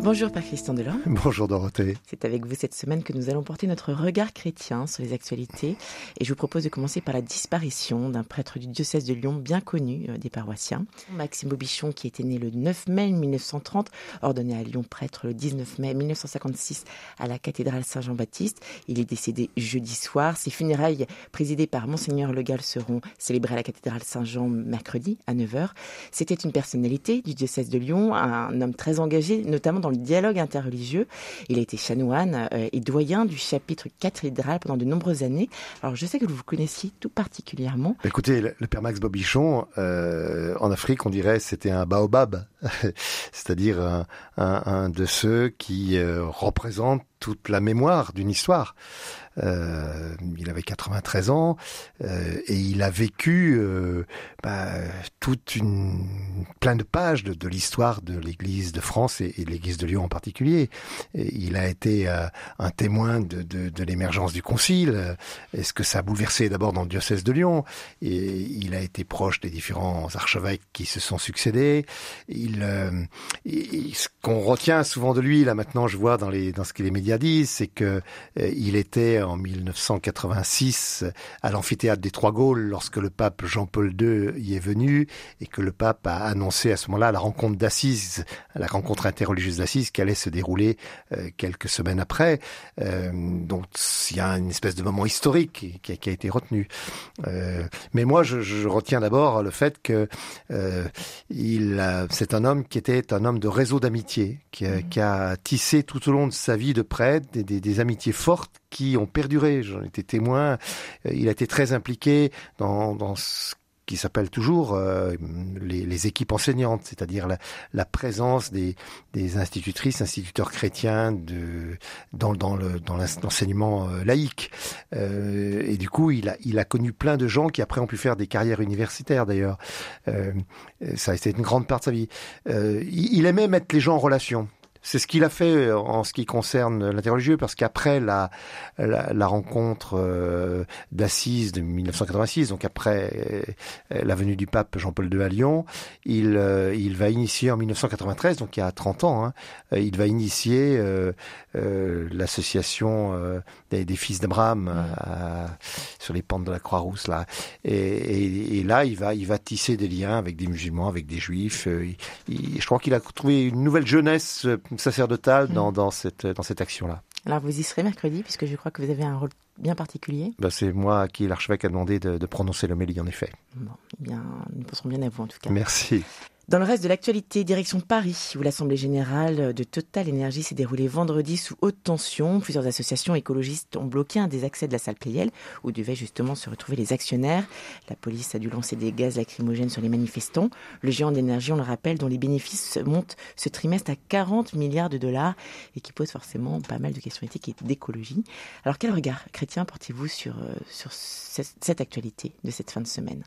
Bonjour Père Christian Delorme. Bonjour Dorothée. C'est avec vous cette semaine que nous allons porter notre regard chrétien sur les actualités et je vous propose de commencer par la disparition d'un prêtre du diocèse de Lyon bien connu euh, des paroissiens. Maxime Aubichon qui était né le 9 mai 1930, ordonné à Lyon prêtre le 19 mai 1956 à la cathédrale Saint-Jean-Baptiste. Il est décédé jeudi soir. Ses funérailles présidées par Monseigneur Le Gall seront célébrées à la cathédrale Saint-Jean mercredi à 9h. C'était une personnalité du diocèse de Lyon, un homme très engagé notamment dans le dialogue interreligieux. Il a été chanoine euh, et doyen du chapitre cathédral pendant de nombreuses années. Alors je sais que vous vous connaissiez tout particulièrement. Écoutez, le, père Max Bobichon, euh, en Afrique, on dirait c'était un baobab, c'est-à-dire un, de ceux qui euh, représentent toute la mémoire d'une histoire. Euh, il avait 93 ans euh, et il a vécu euh, bah, toute une plein de pages de, de l'histoire de l'Église de France et, de l'Église de Lyon en particulier. Il a été euh, un témoin de, de, de l'émergence du Concile. Est-ce que ça a bouleversé d'abord dans le diocèse de Lyon? Et il a été proche des différents archevêques qui se sont succédés. Il, il ce qu'on retient souvent de lui là maintenant, je vois dans les dans ce que les médias disent, c'est que il était en 1986 à l'amphithéâtre des Trois Gaules lorsque le pape Jean-Paul II y est venu et que le pape a annoncé à ce moment-là la rencontre d'Assise, la rencontre interreligieuse d'Assise qui allait se dérouler euh, quelques semaines après. Euh, donc il y a une espèce de moment historique qui, qui a été retenu. Euh, mais moi je, je retiens d'abord le fait que euh, il c'est un homme qui était un homme de réseau d'amitié, qui, mmh. qui, a tissé tout au long de sa vie de des, amitiés fortes qui ont perduré. J'en étais témoin. Euh, il a été très impliqué dans, ce qui s'appelle toujours euh, les, équipes enseignantes, c'est-à-dire la, présence des, institutrices, instituteurs chrétiens dans, dans, le, l'enseignement euh, laïque. Et du coup, il a, connu plein de gens qui après ont pu faire des carrières universitaires d'ailleurs. Ça a été une grande part de sa vie. Il aimait mettre les gens en relation. C'est ce qu'il a fait euh, en ce qui concerne l'interreligieux, parce qu'après la, la, la, rencontre euh, d'Assise de 1986, donc après euh, la venue du pape Jean-Paul II à Lyon, il, euh, il va initier en 1993, donc il y a 30 ans, hein, il va initier euh, euh, l'association des, des, fils d'Abraham sur les pentes de la Croix-Rousse là, et, et, et, là il va il va tisser des liens avec des musulmans, avec des juifs. Il, il, je crois qu'il a trouvé une nouvelle jeunesse sacerdotale dans, dans cette, dans cette action-là. Alors vous y serez mercredi, puisque je crois que vous avez un rôle bien particulier. Ben, c'est moi à qui l'archevêque a demandé de, de prononcer l'homélie, en effet. Bon, eh bien, nous penserons bien à vous en tout cas. Merci. Dans le reste de l'actualité, direction Paris, où l'Assemblée générale de Total Énergie s'est déroulée vendredi sous haute tension. Plusieurs associations écologistes ont bloqué un des accès de la salle Playel, où devaient justement se retrouver les actionnaires. La police a dû lancer des gaz lacrymogènes sur les manifestants. Le géant d'énergie, on le rappelle, dont les bénéfices montent ce trimestre à 40 milliards de dollars et qui pose forcément pas mal de questions éthiques et d'écologie. Alors quel regard chrétien portez-vous sur, sur cette actualité de cette fin de semaine?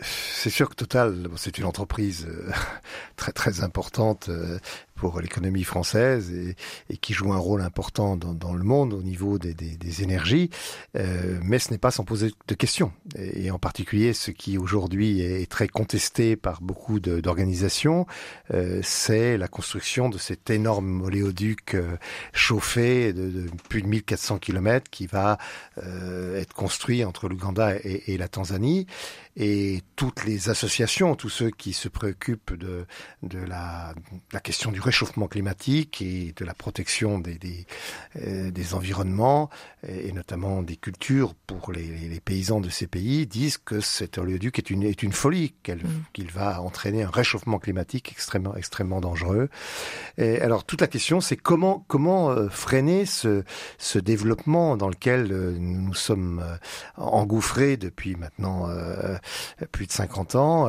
C'est sûr que Total, c'est une entreprise très très importante pour l'économie française et, et, qui joue un rôle important dans, dans le monde au niveau des, des, des énergies, euh, mais ce n'est pas sans poser de questions. Et, en particulier, ce qui aujourd'hui est très contesté par beaucoup d'organisations, euh, c'est la construction de cet énorme oléoduc euh, chauffé de, de, plus de 1400 km qui va euh, être construit entre l'Ouganda et, et, la Tanzanie. Et toutes les associations, tous ceux qui se préoccupent de, de, la, de la question du réchauffement climatique et de la protection des, des, euh, des environnements et, et, notamment des cultures pour les, les, paysans de ces pays disent que cet oléoduc est une, est une folie, qu'il mmh. qu va entraîner un réchauffement climatique extrêmement, extrêmement dangereux. Et alors toute la question c'est comment, comment euh, freiner ce, ce développement dans lequel euh, nous nous sommes engouffrés depuis maintenant plus de 50 ans.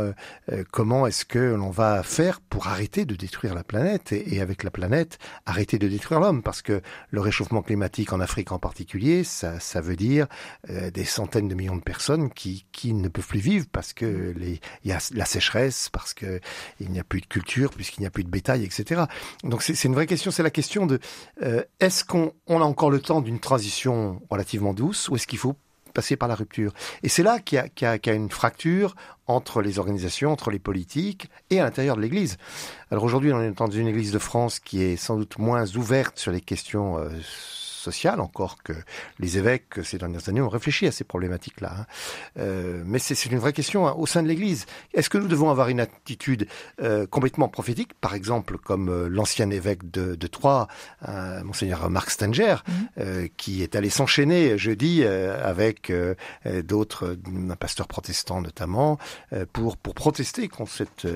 comment est-ce que l'on va faire pour arrêter de détruire la planète et, avec la planète arrêter de détruire l'homme? Parce que le réchauffement climatique en Afrique en particulier, ça, veut dire des centaines de millions de personnes qui, ne peuvent plus vivre parce que y a la sécheresse, parce que il n'y a plus de culture, puisqu'il n'y a plus de bétail, etc. Donc c'est une vraie question. C'est la question de euh, est-ce qu'on on a encore le temps d'une transition relativement douce ou est-ce qu'il faut passer par la rupture. Et c'est là qu'il y, y, y, a une fracture entre les organisations, entre les politiques et à l'intérieur de l'Église. Alors aujourd'hui, on est dans une Église de France qui est sans doute moins ouverte sur les questions euh, sociale, encore que les évêques ces dernières années ont réfléchi à ces problématiques-là. Hein. Euh, mais c'est une vraie question hein, au sein de l'Église. Est-ce que nous devons avoir une attitude euh, complètement prophétique, par exemple comme euh, l'ancien évêque de, de Troyes, euh, monseigneur Marc Stenger, mmh. Euh, qui est allé s'enchaîner jeudi euh, avec d'autres, un pasteur protestant notamment, pour pour protester contre cette,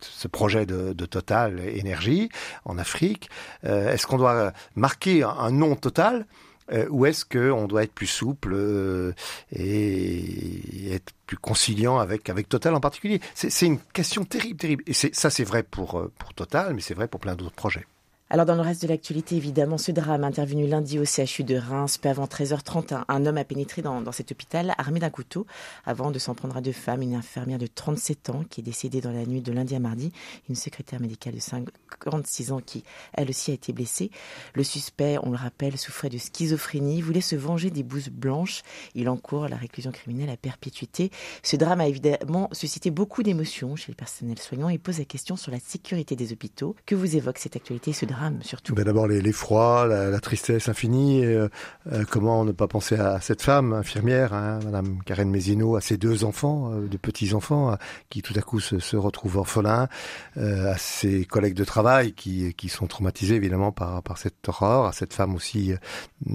ce projet de, Total Énergie en Afrique. Est-ce qu'on doit marquer marquer un, non total euh, ou est-ce qu'on doit être plus souple euh, et être plus conciliant avec avec Total en particulier? C'est une question terrible, terrible. Et ça, c'est vrai pour euh, pour Total, mais c'est vrai pour plein d'autres projets. Alors dans le reste de l'actualité, évidemment, ce drame intervenu lundi au CHU de Reims, peu avant 13h30, un, homme a pénétré dans, cet hôpital armé d'un couteau avant de s'en prendre à deux femmes, une infirmière de 37 ans qui est décédée dans la nuit de lundi à mardi, une secrétaire médicale de 56 ans qui, elle aussi, a été blessée. Le suspect, on le rappelle, souffrait de schizophrénie, voulait se venger des bouses blanches. Il encourt la réclusion criminelle à perpétuité. Ce drame a évidemment suscité beaucoup d'émotions chez les personnels soignants et pose la question sur la sécurité des hôpitaux. Que vous évoque cette actualité, ce drame surtout. Ben D'abord l'effroi, la, la, tristesse infinie. Euh, euh, comment ne pas penser à cette femme infirmière, hein, Madame Karen Mézino, à ses deux enfants, euh, de petits enfants, qui tout à coup se, se retrouvent orphelins, à ses collègues de travail qui, qui sont traumatisés évidemment par, par cette horreur, à cette femme aussi,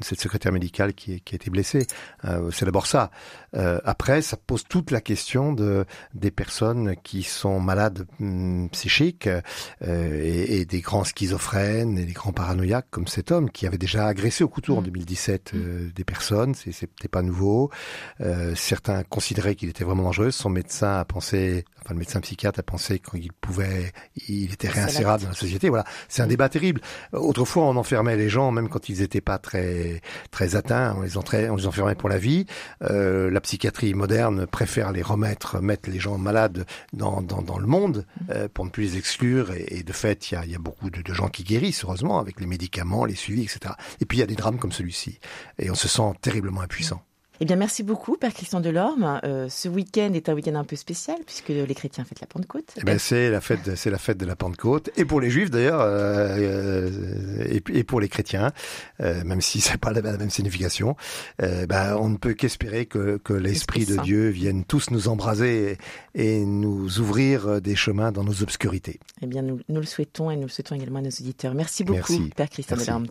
cette secrétaire médicale qui, qui a été blessée. C'est d'abord ça. après, ça pose toute la question de des personnes qui sont malades hum, psychiques et, et des grands schizophrènes et les grands paranoïaques comme cet homme qui avait déjà agressé au couteau en 2017 mmh. euh, des personnes, c'était pas nouveau. Euh, certains considéraient qu'il était vraiment dangereux. Son médecin a pensé, enfin le médecin psychiatre a pensé qu'il pouvait, il était réinsérable dans la société. Voilà, c'est un mmh. débat terrible. Autrefois, on enfermait les gens même quand ils n'étaient pas très très atteints, on les, entrait, on les enfermait pour la vie. Euh, la psychiatrie moderne préfère les remettre, mettre les gens malades dans dans, dans le monde pour ne plus les exclure. Et, et de fait, il y a, y a beaucoup de, de gens qui guérissent heureusement, avec les médicaments, les suivis, etc. Et puis il y a des drames comme celui-ci. Et on se sent terriblement impuissant. Eh bien, merci beaucoup, Père Christian Delorme. Euh, ce week-end est un week-end un peu spécial puisque les chrétiens fêtent la Pentecôte. Eh ben, c'est la fête, c'est la fête de la Pentecôte, et pour les Juifs d'ailleurs, euh, euh, et, et, pour les chrétiens, euh, même si c'est pas la, même signification. Euh, ben, on ne peut qu'espérer que, que l'esprit de Dieu vienne tous nous embraser et, et, nous ouvrir des chemins dans nos obscurités. Eh bien, nous, nous, le souhaitons et nous le souhaitons également à nos auditeurs. Merci beaucoup, merci. Père Christian merci. Delorme.